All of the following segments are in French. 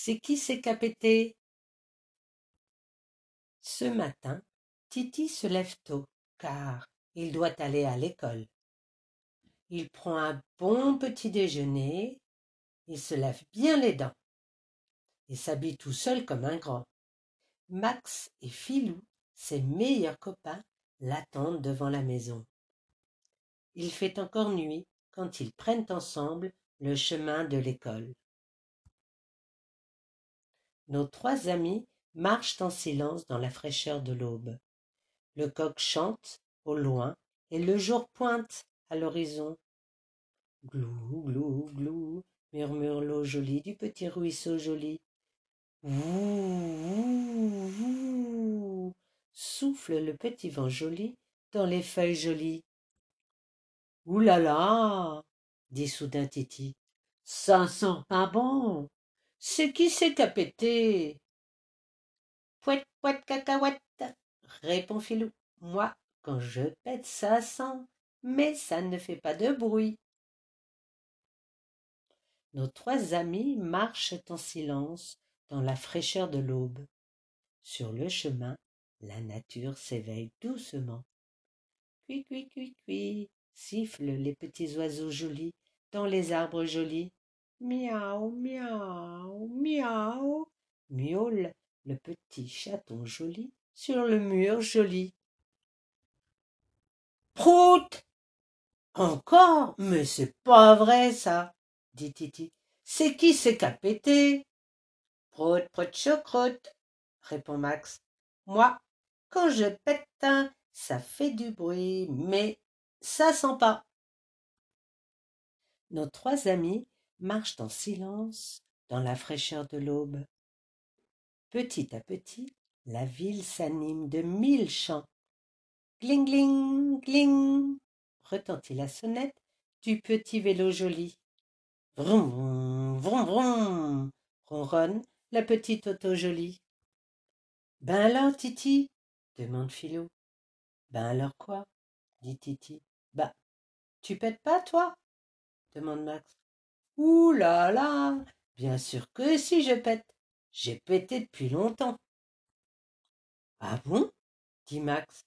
C'est qui c'est qu'a pété Ce matin, Titi se lève tôt, car il doit aller à l'école. Il prend un bon petit déjeuner, il se lave bien les dents et s'habille tout seul comme un grand. Max et Filou, ses meilleurs copains, l'attendent devant la maison. Il fait encore nuit quand ils prennent ensemble le chemin de l'école. Nos trois amis marchent en silence dans la fraîcheur de l'aube. Le coq chante au loin et le jour pointe à l'horizon. Glou, glou, glou, murmure l'eau jolie du petit ruisseau joli. Ouh, souffle le petit vent joli dans les feuilles jolies. Ouh là là, dit soudain Titi, ça sent pas bon. C'est qui c'est qu'a pété Pouette, pouette, cacahuète, répond Filou. Moi, quand je pète, ça sent, mais ça ne fait pas de bruit. Nos trois amis marchent en silence dans la fraîcheur de l'aube. Sur le chemin, la nature s'éveille doucement. Cui, cui, cui, cui, sifflent les petits oiseaux jolis dans les arbres jolis. Miaou, miaou, miaou, miaule le petit chaton joli sur le mur joli. Prout Encore Mais c'est pas vrai, ça, dit Titi. C'est qui c'est qu'a pété? Prout, prout, choucroute, répond Max. Moi, quand je pète, ça fait du bruit, mais ça sent pas. Nos trois amis marchent en silence dans la fraîcheur de l'aube. Petit à petit, la ville s'anime de mille chants. Gling, gling, gling, retentit la sonnette du petit vélo joli. Vroom, vroom, vroom, ronronne la petite auto jolie. Ben alors, Titi? demande Philo. Ben alors quoi? dit Titi. Bah, tu pètes pas, toi? demande Max. Ouh là là Bien sûr que si je pète. J'ai pété depuis longtemps. Ah bon? dit Max.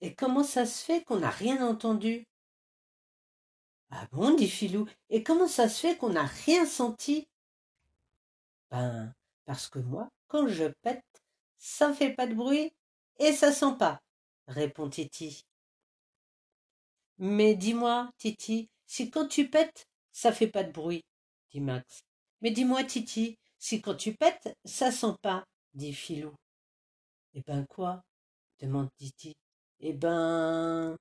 Et comment ça se fait qu'on n'a rien entendu? Ah bon? dit Filou. Et comment ça se fait qu'on n'a rien senti? Ben, parce que moi, quand je pète, ça fait pas de bruit et ça sent pas, répond Titi. Mais dis-moi, Titi, si quand tu pètes, ça fait pas de bruit, dit Max. Mais dis-moi, Titi, si quand tu pètes, ça sent pas, dit Filou. Eh ben quoi? demande Titi. Eh ben.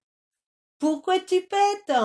Pourquoi tu pètes